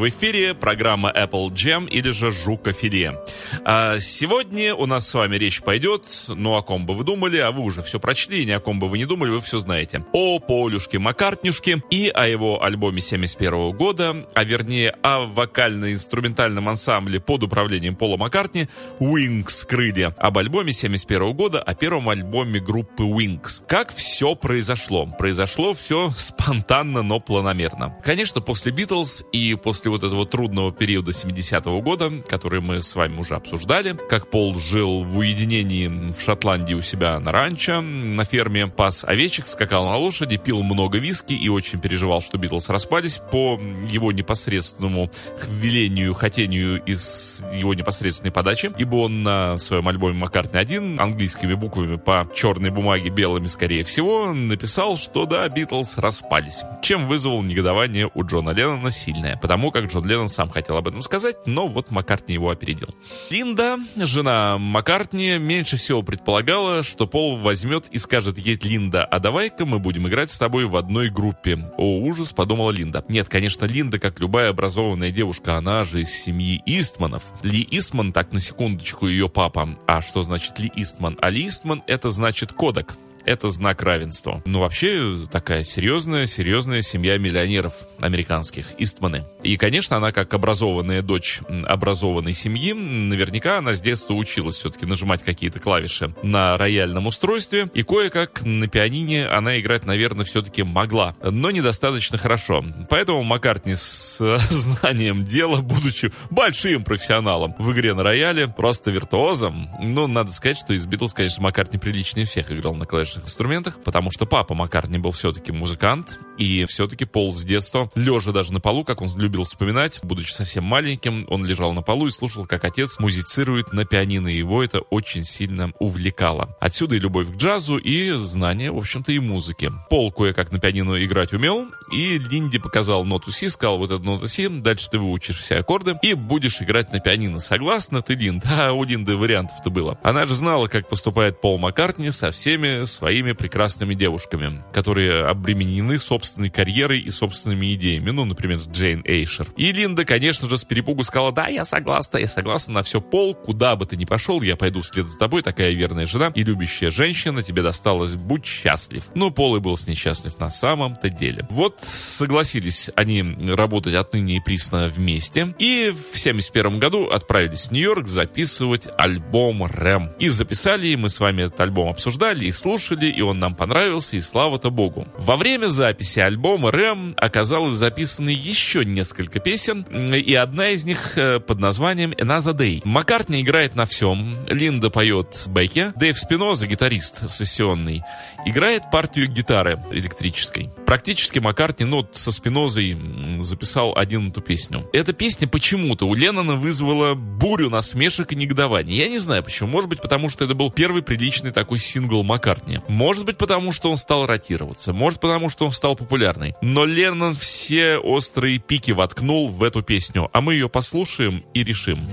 В эфире программа Apple Jam или же Жукофиле. А сегодня у нас с вами речь пойдет, ну о ком бы вы думали, а вы уже все прочли, ни о ком бы вы не думали, вы все знаете. О Полюшке Маккартнюшке и о его альбоме 71 года, а вернее о вокально-инструментальном ансамбле под управлением Пола Маккартни Wings Крылья. Об альбоме 71 года, о первом альбоме группы Wings. Как все произошло? Произошло все спонтанно, но планомерно. Конечно, после Битлз и после вот этого трудного периода 70-го года, который мы с вами уже обсуждали, как Пол жил в уединении в Шотландии у себя на ранчо, на ферме, пас овечек, скакал на лошади, пил много виски и очень переживал, что Битлз распались по его непосредственному велению, хотению из его непосредственной подачи, ибо он на своем альбоме Маккартни 1 английскими буквами по черной бумаге, белыми скорее всего, написал, что да, Битлз распались, чем вызвал негодование у Джона Леннона сильное, потому как как Джон Леннон сам хотел об этом сказать, но вот Маккартни его опередил. Линда, жена Маккартни, меньше всего предполагала, что Пол возьмет и скажет ей, Линда, а давай-ка мы будем играть с тобой в одной группе. О, ужас, подумала Линда. Нет, конечно, Линда, как любая образованная девушка, она же из семьи Истманов. Ли Истман, так на секундочку, ее папа. А что значит Ли Истман? А Ли Истман это значит Кодек это знак равенства. Ну, вообще, такая серьезная, серьезная семья миллионеров американских, Истманы. И, конечно, она, как образованная дочь образованной семьи, наверняка она с детства училась все-таки нажимать какие-то клавиши на рояльном устройстве, и кое-как на пианине она играть, наверное, все-таки могла, но недостаточно хорошо. Поэтому Маккартни с знанием дела, будучи большим профессионалом в игре на рояле, просто виртуозом, ну, надо сказать, что из Битлз, конечно, Маккартни приличнее всех играл на клавишах клавишных инструментах, потому что папа Маккартни был все-таки музыкант, и все-таки Пол с детства, лежа даже на полу, как он любил вспоминать, будучи совсем маленьким, он лежал на полу и слушал, как отец музицирует на пианино, и его это очень сильно увлекало. Отсюда и любовь к джазу, и знание, в общем-то, и музыки. Пол кое-как на пианино играть умел, и Линди показал ноту си, сказал вот эту ноту си, дальше ты выучишь все аккорды и будешь играть на пианино. Согласна ты, Линд? А у Линды вариантов-то было. Она же знала, как поступает Пол Маккартни со всеми своими прекрасными девушками, которые обременены собственной карьерой и собственными идеями. Ну, например, Джейн Эйшер. И Линда, конечно же, с перепугу сказала, да, я согласна, я согласна на все, Пол, куда бы ты ни пошел, я пойду вслед за тобой, такая верная жена и любящая женщина, тебе досталось, будь счастлив. Но Пол и был с ней счастлив на самом-то деле. Вот согласились они работать отныне и присно вместе, и в 71 году отправились в Нью-Йорк записывать альбом «Рэм». И записали, мы с вами этот альбом обсуждали и слушали, слушали, и он нам понравился, и слава-то богу. Во время записи альбома Рэм оказалось записаны еще несколько песен, и одна из них э, под названием Another Day. Маккартни играет на всем, Линда поет бэки, Дэйв Спиноза, гитарист сессионный, играет партию гитары электрической. Практически Маккартни, ну, со Спинозой записал один эту песню. Эта песня почему-то у Леннона вызвала бурю насмешек и негодования. Я не знаю почему. Может быть, потому что это был первый приличный такой сингл Маккартни. Может быть, потому что он стал ротироваться, может, потому что он стал популярный. Но Леннон все острые пики воткнул в эту песню, а мы ее послушаем и решим.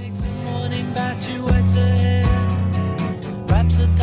pocket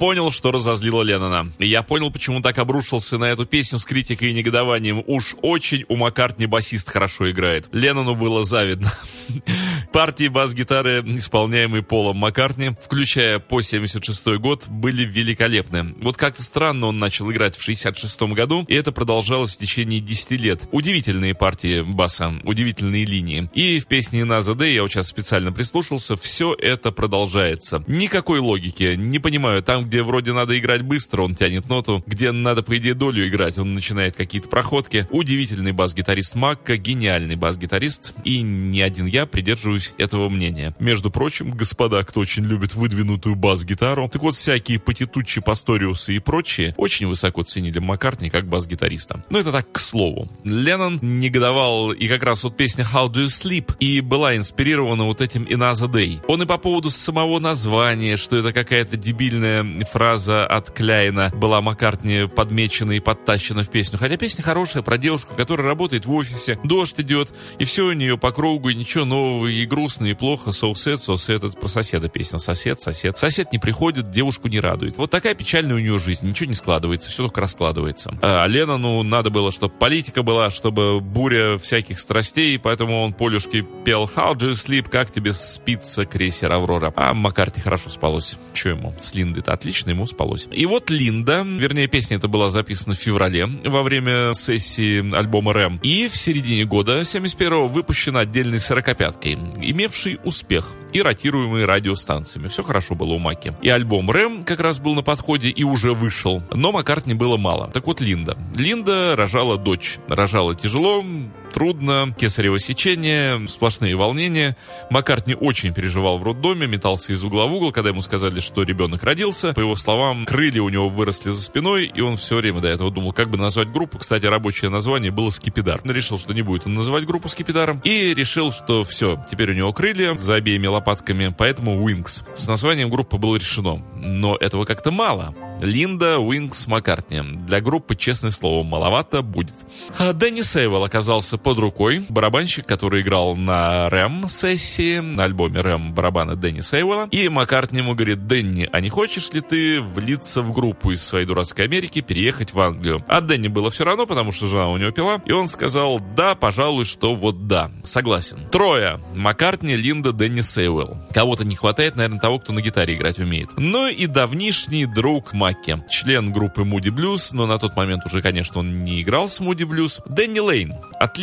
понял, что разозлило Леннона. Я понял, почему так обрушился на эту песню с критикой и негодованием. Уж очень у Маккартни басист хорошо играет. Леннону было завидно. Партии бас-гитары, исполняемые Полом Маккартни, включая по 76 год, были великолепны. Вот как-то странно он начал играть в 66 году, и это продолжалось в течение 10 лет. Удивительные партии баса, удивительные линии. И в песне «На Day» я вот сейчас специально прислушался, все это продолжается. Никакой логики, не понимаю, там, где вроде надо играть быстро, он тянет ноту, где надо, по идее, долю играть, он начинает какие-то проходки. Удивительный бас-гитарист Макка, гениальный бас-гитарист, и не один я придерживаюсь этого мнения. Между прочим, господа, кто очень любит выдвинутую бас-гитару, так вот всякие Патитуччи, Пасториусы и прочие очень высоко ценили Маккартни как бас-гитариста. Но это так к слову. Леннон негодовал, и как раз вот песня How Do You Sleep и была инспирирована вот этим Another Day. Он и по поводу самого названия, что это какая-то дебильная фраза от Кляйна была Маккартни подмечена и подтащена в песню. Хотя песня хорошая про девушку, которая работает в офисе, дождь идет, и все у нее по кругу, и ничего нового, и грустно, и плохо. So sad. Это про соседа песня. Сосед, сосед. Сосед не приходит, девушку не радует. Вот такая печальная у нее жизнь. Ничего не складывается, все только раскладывается. А Леннону надо было, чтобы политика была, чтобы буря всяких страстей, поэтому он Полюшке пел How do you sleep? Как тебе спится, крейсер Аврора? А Маккарти хорошо спалось. Че ему? С Линдой-то отлично, ему спалось. И вот Линда, вернее, песня эта была записана в феврале во время сессии альбома Рэм. И в середине года 71-го выпущена отдельной сорокопяткой, имевший успех и ротируемый радиостанциями. Все хорошо было у Маки. И альбом Рэм как раз был на подходе и уже вышел. Но Маккартни было мало. Так вот Линда. Линда рожала дочь. Рожала тяжело, трудно, кесарево сечение, сплошные волнения. Маккартни очень переживал в роддоме, метался из угла в угол, когда ему сказали, что ребенок родился. По его словам, крылья у него выросли за спиной, и он все время до этого думал, как бы назвать группу. Кстати, рабочее название было «Скипидар». Он решил, что не будет он называть группу «Скипидаром», и решил, что все, теперь у него крылья за обеими лопатками, поэтому «Wings». С названием группы было решено. Но этого как-то мало. Линда Уинкс Маккартни. Для группы, честное слово, маловато будет. А Дэнни Сейвел оказался под рукой. Барабанщик, который играл на Рэм-сессии, на альбоме Рэм барабаны Дэнни Сейвела. И Маккартни ему говорит, Дэнни, а не хочешь ли ты влиться в группу из своей дурацкой Америки, переехать в Англию? А Дэнни было все равно, потому что жена у него пила. И он сказал, да, пожалуй, что вот да. Согласен. Трое. Маккартни, Линда, Дэнни Сейвел. Кого-то не хватает, наверное, того, кто на гитаре играть умеет. Ну и давнишний друг Макки член группы Moody Blues, но на тот момент уже, конечно, он не играл с Moody Blues. Дэнни Лейн,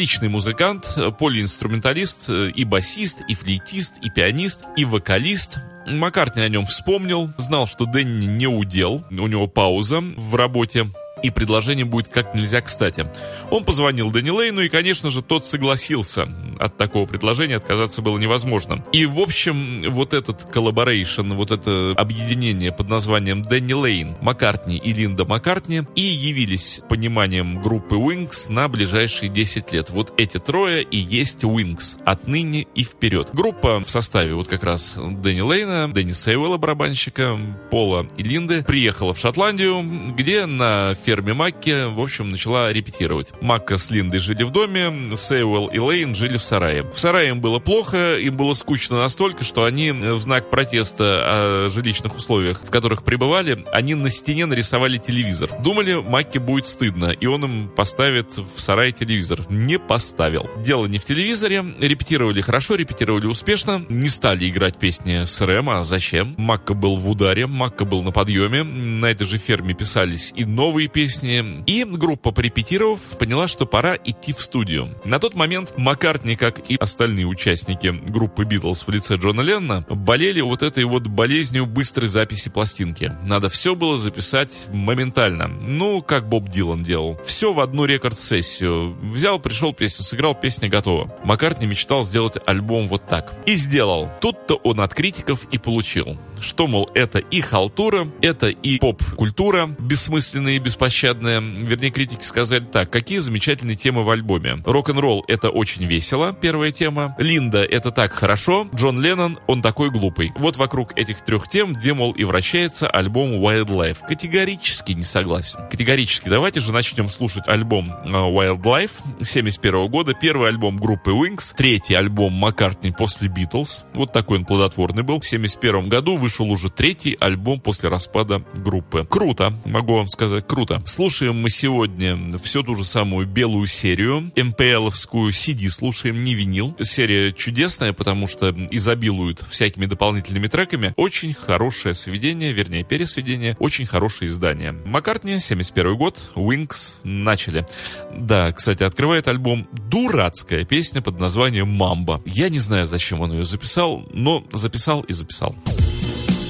отличный музыкант, мультиинструменталист, и басист, и флейтист, и пианист, и вокалист. Маккартни о нем вспомнил, знал, что Дэнни не у дел, у него пауза в работе, и предложение будет как нельзя кстати. Он позвонил Дэнни Лейну, и, конечно же, тот согласился. От такого предложения отказаться было невозможно. И, в общем, вот этот collaboration, вот это объединение под названием Дэнни Лейн, Маккартни и Линда Маккартни и явились пониманием группы Wings на ближайшие 10 лет. Вот эти трое и есть Wings. Отныне и вперед. Группа в составе вот как раз Дэнни Лейна, Дэнни Сейвелла, барабанщика, Пола и Линды, приехала в Шотландию, где на ферме Макки, в общем, начала репетировать. Макка с Линдой жили в доме, Сейуэлл и Лейн жили в сарае. В сарае им было плохо, им было скучно настолько, что они в знак протеста о жилищных условиях, в которых пребывали, они на стене нарисовали телевизор. Думали, Макке будет стыдно, и он им поставит в сарае телевизор. Не поставил. Дело не в телевизоре, репетировали хорошо, репетировали успешно, не стали играть песни с Рэм, а зачем? Макка был в ударе, Макка был на подъеме, на этой же ферме писались и новые песни, и группа, порепетировав, поняла, что пора идти в студию. На тот момент Маккартни, как и остальные участники группы Битлз в лице Джона Леннона, болели вот этой вот болезнью быстрой записи пластинки. Надо все было записать моментально. Ну, как Боб Дилан делал. Все в одну рекорд-сессию. Взял, пришел песню, сыграл, песня готова. Маккартни мечтал сделать альбом вот так. И сделал. Тут-то он от критиков и получил. Что, мол, это и халтура, это и поп-культура, бессмысленная и беспощадная. Вернее, критики сказали так. Какие замечательные темы в альбоме. Рок-н-ролл — это очень весело, первая тема. Линда — это так хорошо. Джон Леннон — он такой глупый. Вот вокруг этих трех тем, где, мол, и вращается альбом Wildlife. Категорически не согласен. Категорически. Давайте же начнем слушать альбом э, Wildlife 71 года. Первый альбом группы Wings. Третий альбом Маккартни после Битлз. Вот такой он плодотворный был. В 71 году вышел уже третий альбом после распада группы. Круто, могу вам сказать, круто. Слушаем мы сегодня всю ту же самую белую серию, МПЛовскую CD слушаем, не винил. Серия чудесная, потому что изобилует всякими дополнительными треками. Очень хорошее сведение, вернее, пересведение, очень хорошее издание. Маккартни, 71 год, Wings, начали. Да, кстати, открывает альбом дурацкая песня под названием «Мамба». Я не знаю, зачем он ее записал, но записал и записал.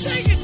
singing.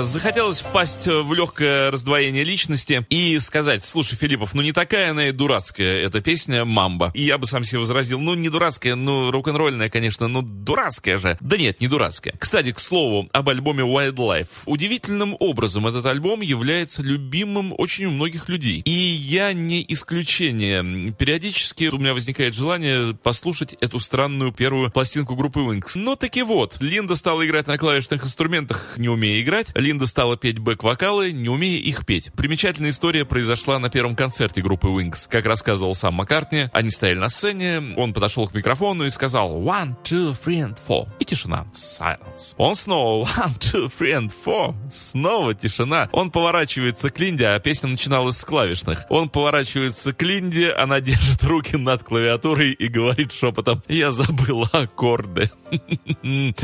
Захотелось впасть в легкое раздвоение личности и сказать, слушай, Филиппов, ну не такая она и дурацкая эта песня «Мамба». И я бы сам себе возразил, ну не дурацкая, ну рок-н-ролльная, конечно, ну дурацкая же. Да нет, не дурацкая. Кстати, к слову, об альбоме Wildlife. Удивительным образом этот альбом является любимым очень у многих людей. И я не исключение. Периодически у меня возникает желание послушать эту странную первую пластинку группы Wings. Но таки вот, Линда стала играть на клавишных инструментах, не умея играть. Линда стала петь бэк-вокалы, не умея их петь. Примечательная история произошла на первом концерте группы Wings. Как рассказывал сам Маккартни, они стояли на сцене, он подошел к микрофону и сказал «One, two, three and four». И тишина. Silence. Он снова «One, two, three and four». Снова тишина. Он поворачивается к Линде, а песня начиналась с клавишных. Он поворачивается к Линде, она держит руки над клавиатурой и говорит шепотом «Я забыла аккорды».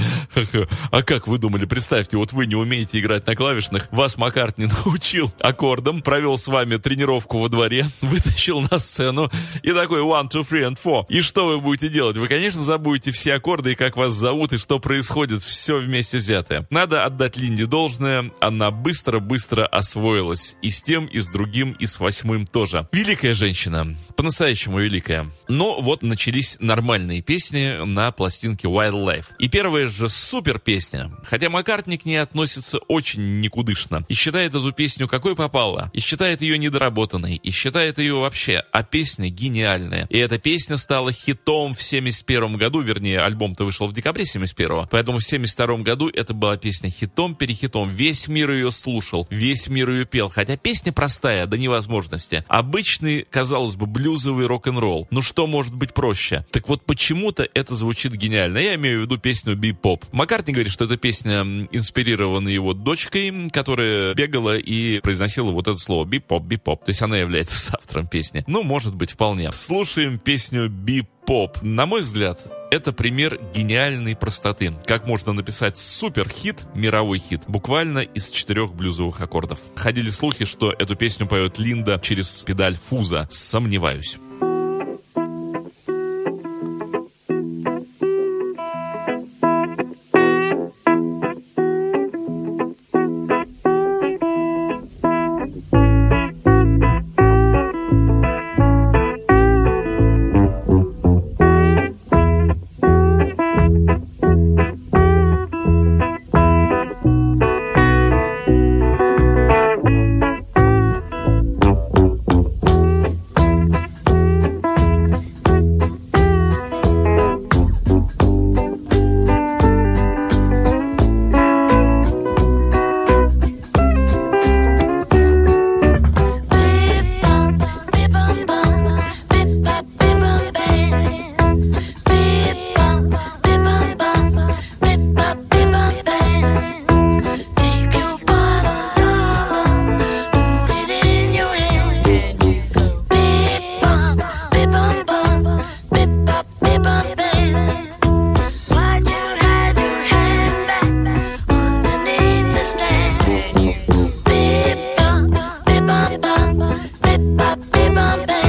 А как вы думали? Представьте, вот вы не умеете играть на клавишных, вас Маккартни научил аккордом, провел с вами тренировку во дворе, вытащил на сцену и такой one, two, three and four. И что вы будете делать? Вы, конечно, забудете все аккорды и как вас зовут и что происходит, все вместе взятое. Надо отдать Линде должное, она быстро-быстро освоилась. И с тем, и с другим, и с восьмым тоже. Великая женщина. По-настоящему великая. Но вот начались нормальные песни на пластинке Wildlife. И первая же супер песня. Хотя Маккартни к ней относится очень никудышно. И считает эту песню какой попала. И считает ее недоработанной. И считает ее вообще. А песня гениальная. И эта песня стала хитом в 71 году. Вернее, альбом-то вышел в декабре 71 Поэтому в 72 году это была песня хитом-перехитом. Весь мир ее слушал. Весь мир ее пел. Хотя песня простая до невозможности. Обычный, казалось бы, блюзовый рок-н-ролл. Ну что может быть проще? Так вот почему-то это звучит гениально. Я имею в виду песню «Би-поп». Маккартни говорит, что эта песня инспирирована его дочкой, которая бегала и произносила вот это слово «би-поп, би-поп». То есть она является автором песни. Ну, может быть, вполне. Слушаем песню «Би-поп». На мой взгляд, это пример гениальной простоты. Как можно написать супер-хит, мировой хит, буквально из четырех блюзовых аккордов. Ходили слухи, что эту песню поет Линда через педаль фуза. Сомневаюсь. bum.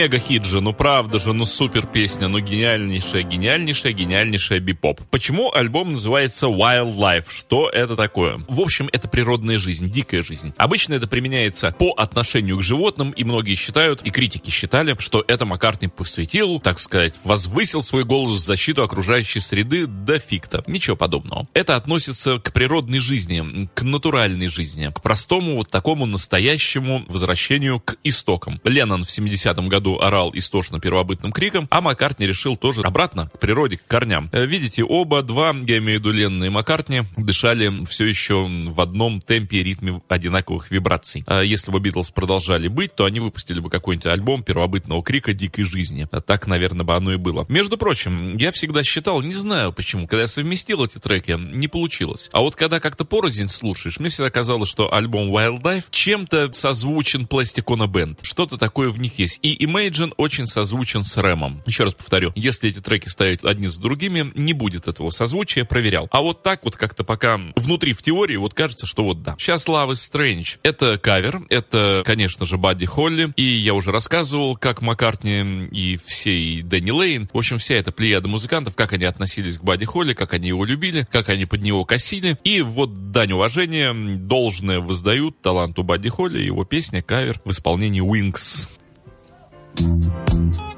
Ну же, ну правда же, ну супер песня, ну гениальнейшая, гениальнейшая, гениальнейшая бипоп. Почему альбом называется Wildlife? Что это такое? В общем, это природная жизнь, дикая жизнь. Обычно это применяется по отношению к животным, и многие считают, и критики считали, что это Маккартни посвятил, так сказать, возвысил свой голос в защиту окружающей среды до фикта. Ничего подобного. Это относится к природной жизни, к натуральной жизни, к простому вот такому настоящему возвращению к истокам. Леннон в 70-м году орал истошно первобытным криком, а Маккартни решил тоже обратно к природе, к корням. Э, Видите, оба два, я имею в виду Леннона и Маккартни, дышали все еще в одном темпе и ритме одинаковых вибраций. А Если бы Битлз продолжали быть, то они выпустили бы какой-нибудь альбом первобытного крика дикой жизни. А Так, наверное, бы оно и было. Между прочим, я всегда считал, не знаю почему, когда я совместил эти треки, не получилось. А вот когда как-то порознь слушаешь, мне всегда казалось, что альбом Wild Life чем-то созвучен Plastic Ono Band. Что-то такое в них есть. И Imagine очень созвучен с Рэмом. Еще раз повторю, если эти треки ставить одни с другими, не будет этого созвучия, проверял. А вот так вот как-то пока внутри в теории вот кажется, что вот да. Сейчас Love is Strange. Это кавер, это, конечно же, Бадди Холли. И я уже рассказывал, как Маккартни и все, и Дэнни Лейн, в общем, вся эта плеяда музыкантов, как они относились к Бадди Холли, как они его любили, как они под него косили. И вот дань уважения должное воздают таланту Бадди Холли, его песня, кавер в исполнении Wings. うん。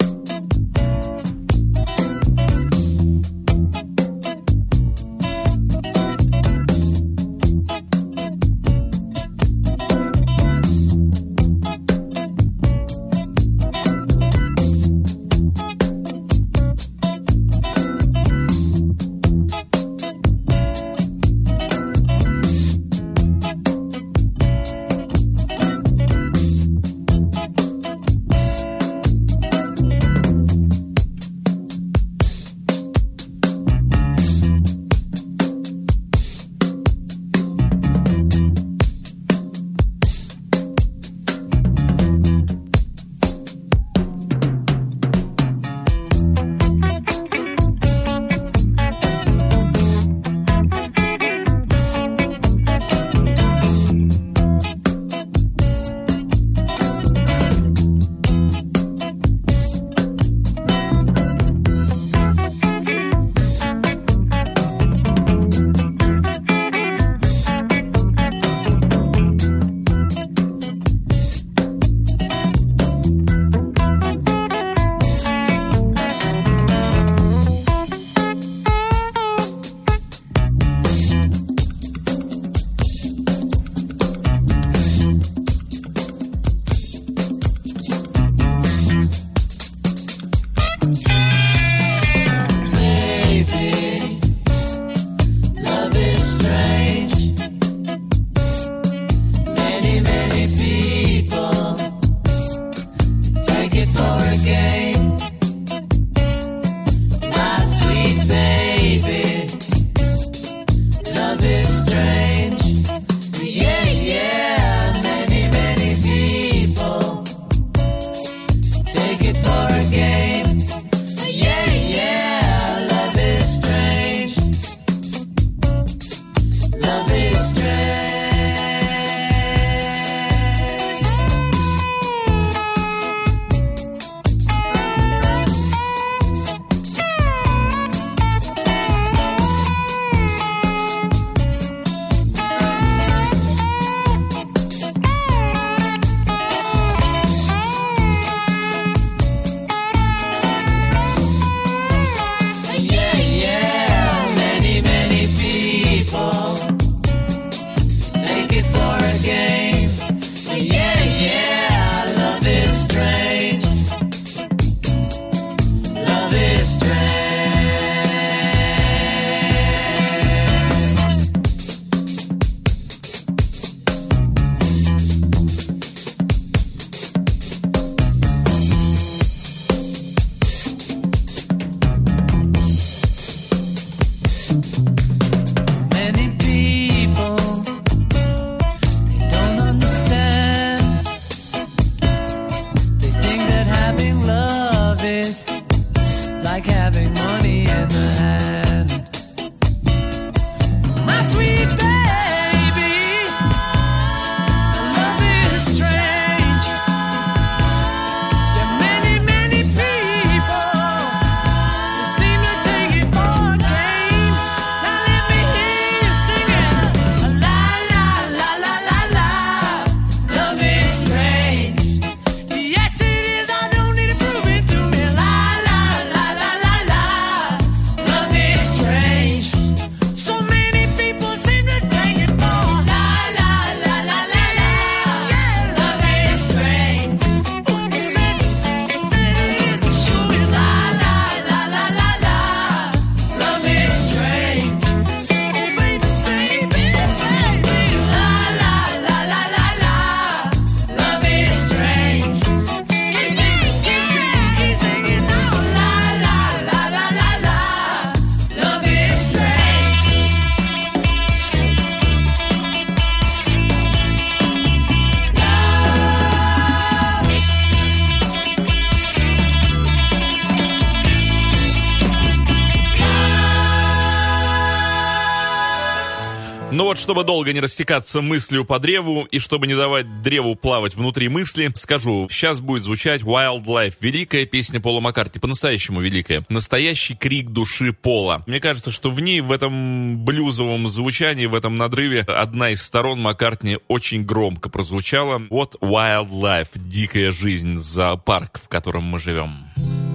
Чтобы долго не растекаться мыслью по древу и чтобы не давать древу плавать внутри мысли, скажу, сейчас будет звучать Wildlife, великая песня Пола Маккартни, по-настоящему великая. Настоящий крик души Пола. Мне кажется, что в ней, в этом блюзовом звучании, в этом надрыве, одна из сторон Маккартни очень громко прозвучала. Вот Wildlife, дикая жизнь, зоопарк, в котором мы живем.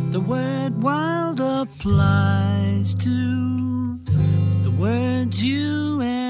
The word wild applies to the words you and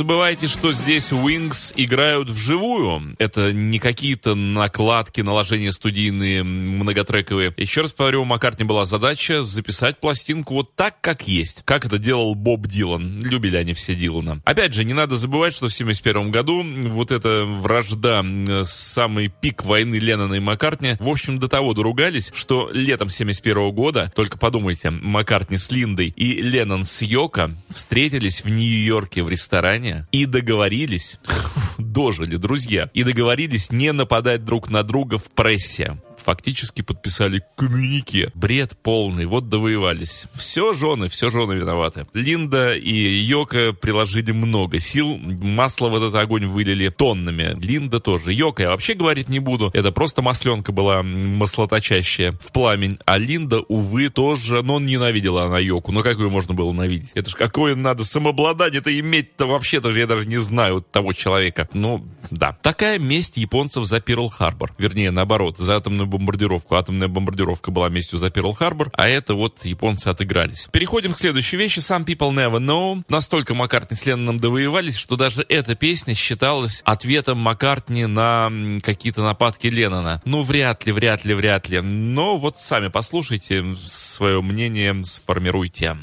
забывайте, что здесь Wings играют вживую. Это не какие-то накладки, наложения студийные, многотрековые. Еще раз повторю, у Маккартни была задача записать пластинку вот так, как есть. Как это делал Боб Дилан. Любили они все Дилана. Опять же, не надо забывать, что в 71 году вот эта вражда, самый пик войны Леннона и Маккартни, в общем, до того доругались, что летом 71 года, только подумайте, Маккартни с Линдой и Леннон с Йоко встретились в Нью-Йорке в ресторане и договорились, дожили, друзья, и договорились не нападать друг на друга в прессе фактически подписали коммюнике. Бред полный, вот довоевались. Все жены, все жены виноваты. Линда и Йока приложили много сил, масло в этот огонь вылили тоннами. Линда тоже. Йока я вообще говорить не буду, это просто масленка была маслоточащая в пламень. А Линда, увы, тоже, но ненавидела она Йоку. Ну как ее можно было ненавидеть? Это ж какое надо самообладание-то иметь-то вообще-то же я даже не знаю того человека. Ну, да. Такая месть японцев за Перл-Харбор. Вернее, наоборот, за атомную бомбардировку. Атомная бомбардировка была местью за Перл-Харбор, а это вот японцы отыгрались. Переходим к следующей вещи. Some People Never Know. Настолько Маккартни с Ленноном довоевались, что даже эта песня считалась ответом Маккартни на какие-то нападки Леннона. Ну, вряд ли, вряд ли, вряд ли. Но вот сами послушайте, свое мнение сформируйте.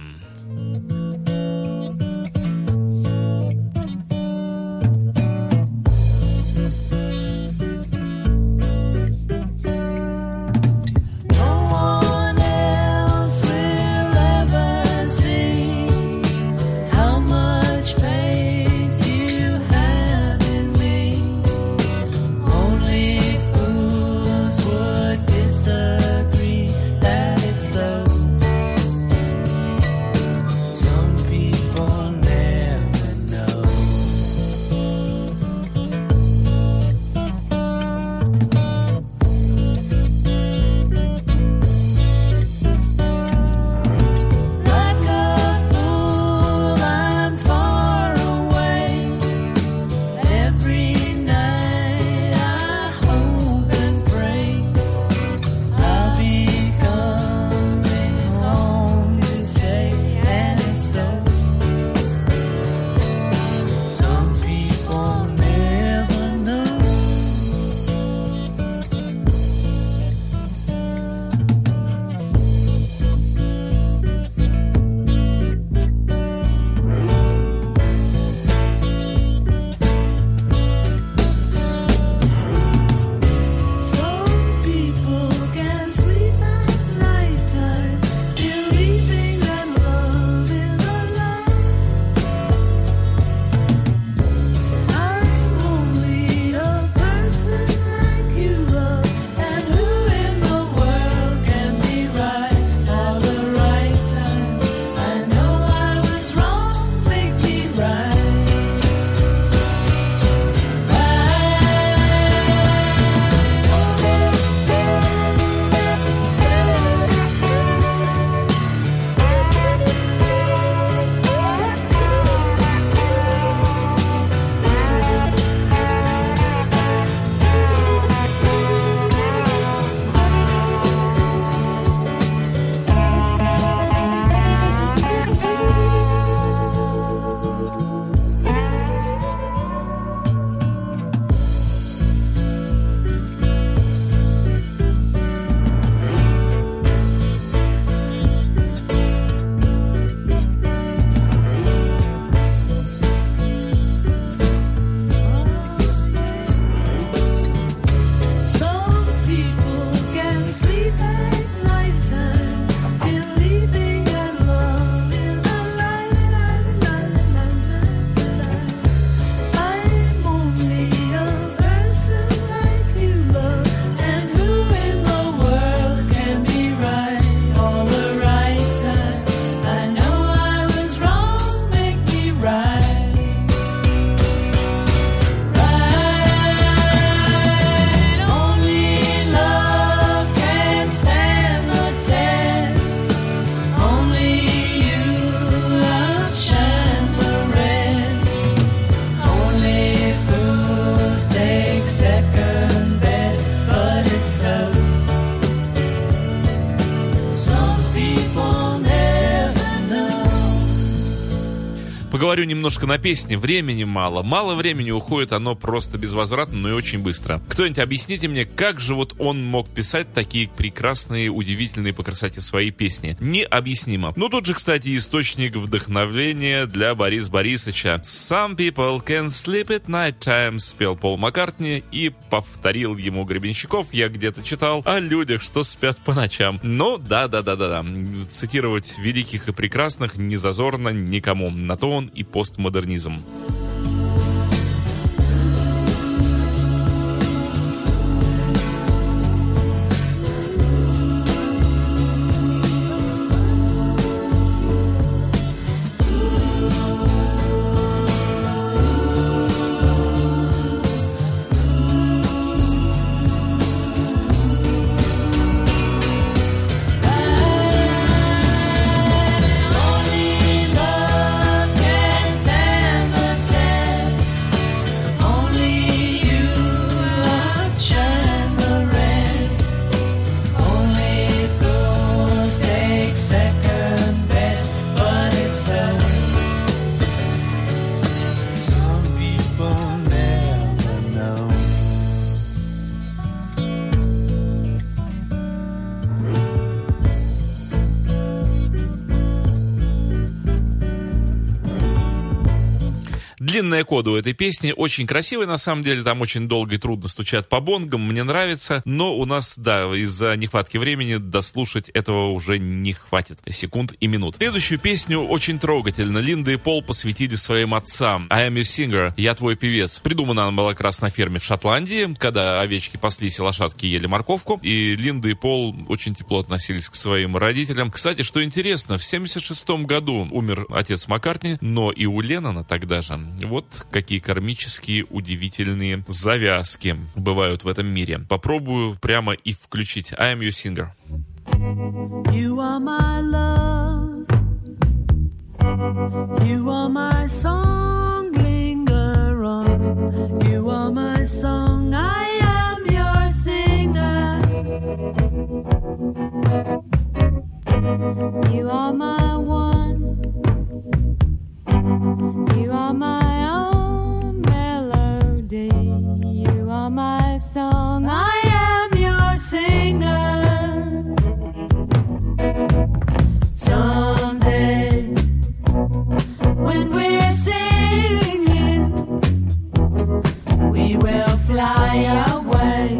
No Поговорю немножко на песне. Времени мало. Мало времени уходит, оно просто безвозвратно, но и очень быстро. Кто-нибудь объясните мне, как же вот он мог писать такие прекрасные, удивительные по красоте свои песни? Необъяснимо. Ну тут же, кстати, источник вдохновения для Бориса Борисовича. Some people can sleep at night time, спел Пол Маккартни и повторил ему Гребенщиков. Я где-то читал о людях, что спят по ночам. Ну, да-да-да-да-да. Цитировать великих и прекрасных не зазорно никому. На то он и постмодернизм. Длинная кода у этой песни очень красивая, на самом деле, там очень долго и трудно стучат по бонгам, мне нравится, но у нас, да, из-за нехватки времени дослушать этого уже не хватит секунд и минут. Следующую песню очень трогательно. Линда и Пол посвятили своим отцам. I am your singer, я твой певец. Придумана она была как раз на ферме в Шотландии, когда овечки паслись и лошадки ели морковку, и Линда и Пол очень тепло относились к своим родителям. Кстати, что интересно, в 76 году умер отец Маккартни, но и у Леннона тогда же вот какие кармические удивительные завязки бывают в этом мире. Попробую прямо и включить I am your singer. You are my love. You are my song. Linger on. You are my song. I am your singer. You are my one. You are my You are my song. I am your singer. Someday, when we're singing, we will fly away,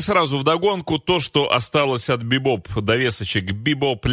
и сразу вдогонку то, что осталось от бибоп довесочек бибоп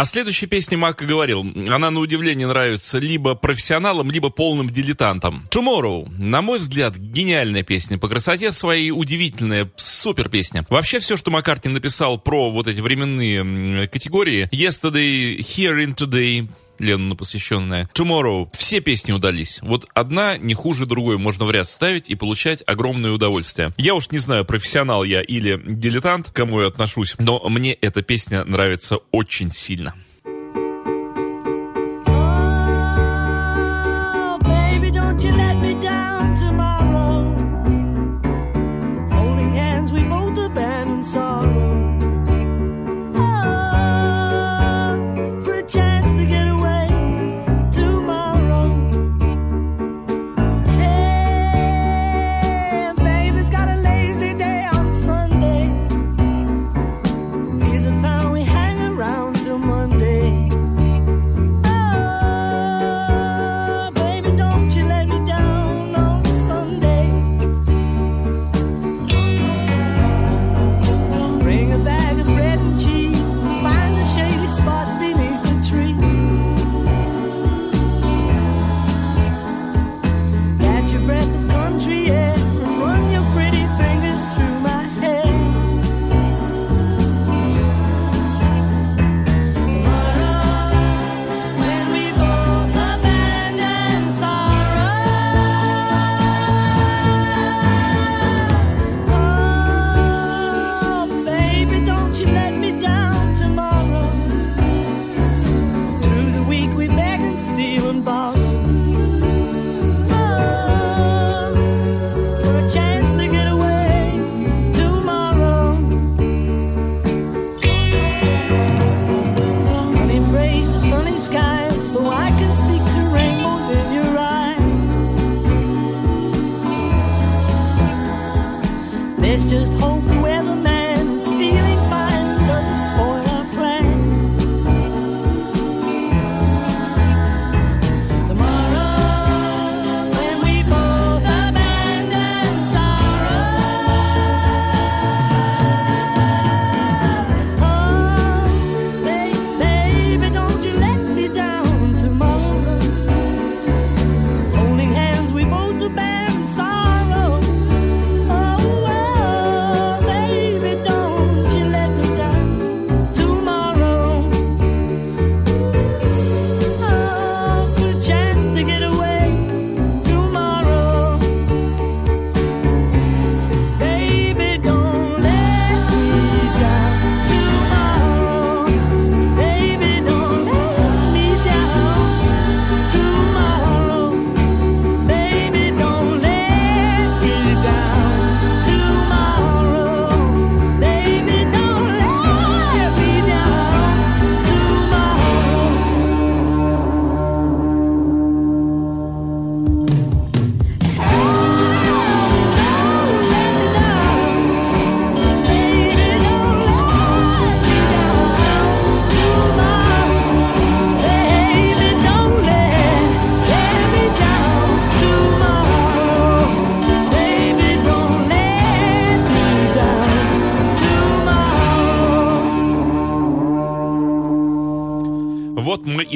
О следующей песне Мака говорил, она на удивление нравится либо профессионалам, либо полным дилетантам. Tomorrow, на мой взгляд, гениальная песня. По красоте своей удивительная, супер песня. Вообще все, что Маккартни написал про вот эти временные категории, Yesterday, Here in Today, Леннону посвященная. Tomorrow. Все песни удались. Вот одна не хуже другой можно в ряд ставить и получать огромное удовольствие. Я уж не знаю, профессионал я или дилетант, к кому я отношусь, но мне эта песня нравится очень сильно.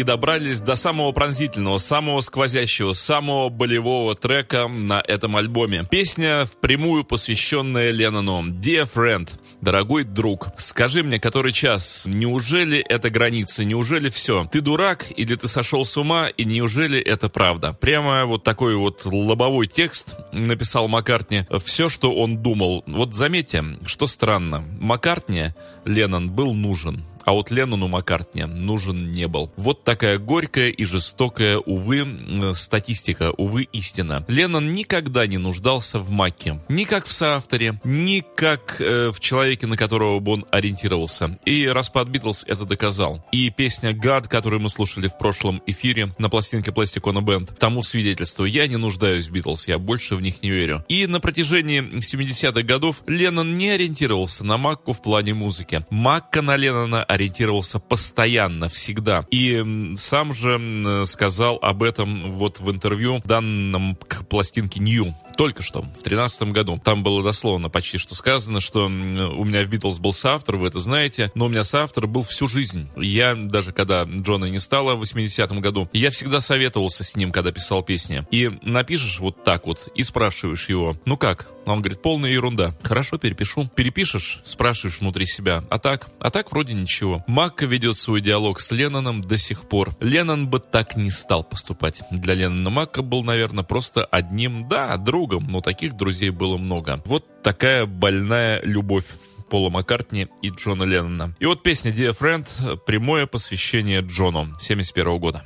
Добрались до самого пронзительного, самого сквозящего, самого болевого трека на этом альбоме. Песня впрямую посвященная Леннону. Dear Friend, дорогой друг, скажи мне, который час, неужели это граница, неужели все? Ты дурак или ты сошел с ума, и неужели это правда? Прямо вот такой вот лобовой текст написал Маккартни. Все, что он думал. Вот заметьте, что странно. Маккартни Леннон был нужен. А вот Леннону Маккартни нужен не был. Вот такая горькая и жестокая, увы, статистика, увы, истина. Леннон никогда не нуждался в Маке. Ни как в соавторе, ни как э, в человеке, на которого бы он ориентировался. И распад Битлз это доказал. И песня «God», которую мы слушали в прошлом эфире на пластинке Plastic Band, тому свидетельство. Я не нуждаюсь в Битлз, я больше в них не верю. И на протяжении 70-х годов Леннон не ориентировался на Макку в плане музыки. Макка на Леннона ориентировался постоянно, всегда. И сам же сказал об этом вот в интервью, данном к пластинке New. Только что, в тринадцатом году. Там было дословно почти что сказано, что у меня в Битлз был соавтор, вы это знаете, но у меня соавтор был всю жизнь. Я, даже когда Джона не стало в 80-м году, я всегда советовался с ним, когда писал песни. И напишешь вот так вот, и спрашиваешь его, ну как? Он говорит, полная ерунда. Хорошо, перепишу. Перепишешь, спрашиваешь внутри себя. А так? А так вроде ничего. Макка ведет свой диалог с Ленноном до сих пор. Леннон бы так не стал поступать. Для Леннона Макка был, наверное, просто одним, да, другом, но таких друзей было много. Вот такая больная любовь. Пола Маккартни и Джона Леннона. И вот песня Dear Friend, прямое посвящение Джону 71 года.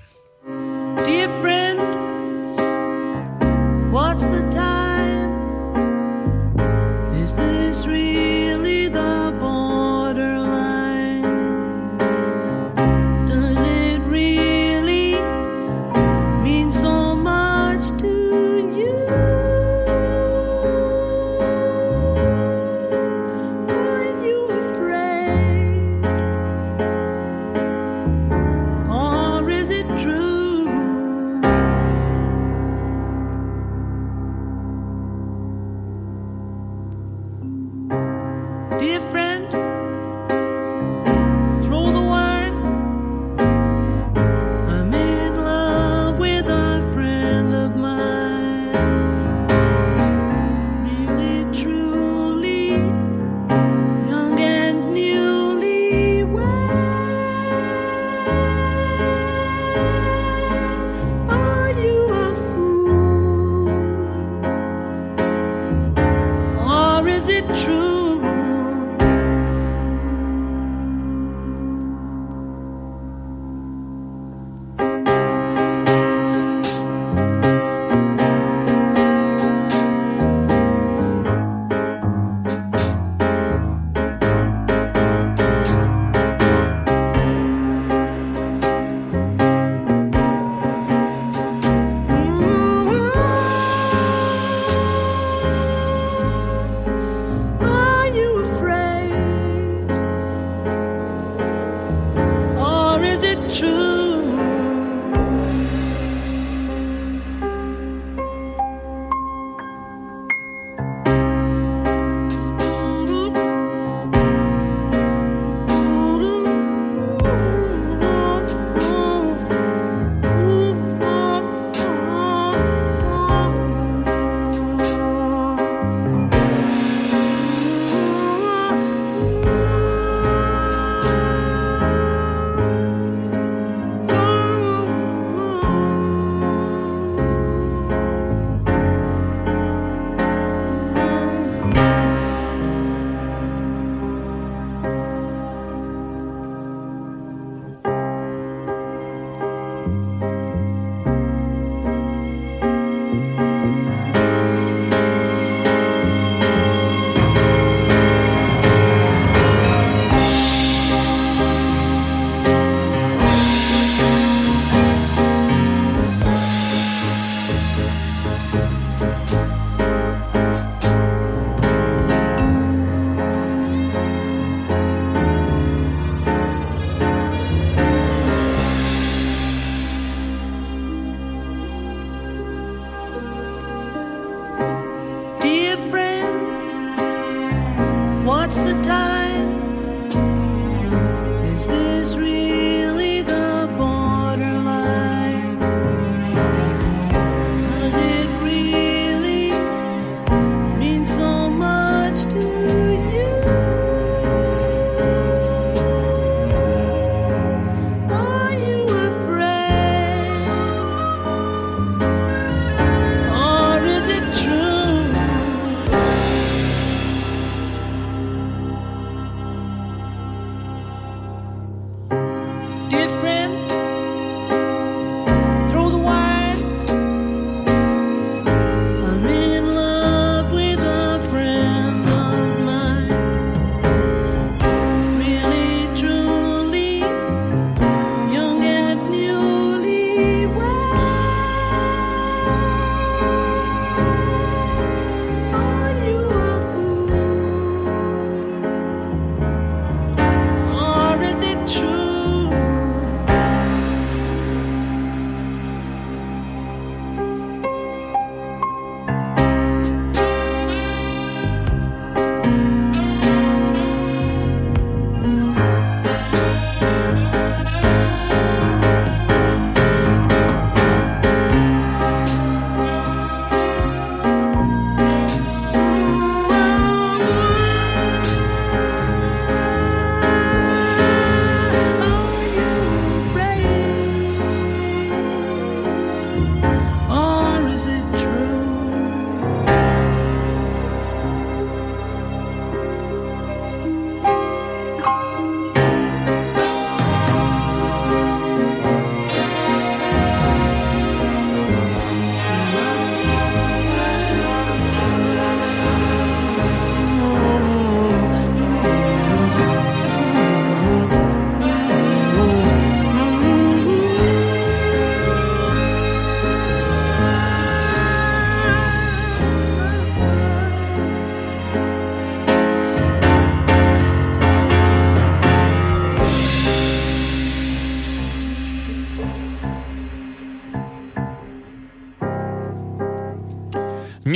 what's the time?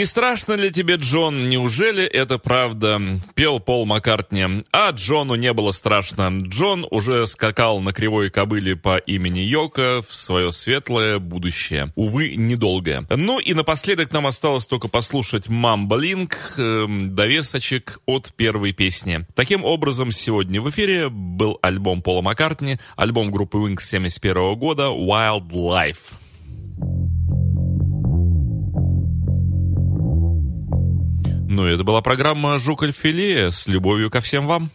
Не страшно ли тебе, Джон? Неужели это правда? Пел Пол Маккартни. А Джону не было страшно. Джон уже скакал на кривой кобыле по имени Йока в свое светлое будущее. Увы, недолгое. Ну и напоследок нам осталось только послушать «Мамбалинг», э, довесочек от первой песни. Таким образом, сегодня в эфире был альбом Пола Маккартни, альбом группы Wings 71 года «Wild Life». Ну, это была программа «Жук Альфиле» с любовью ко всем вам.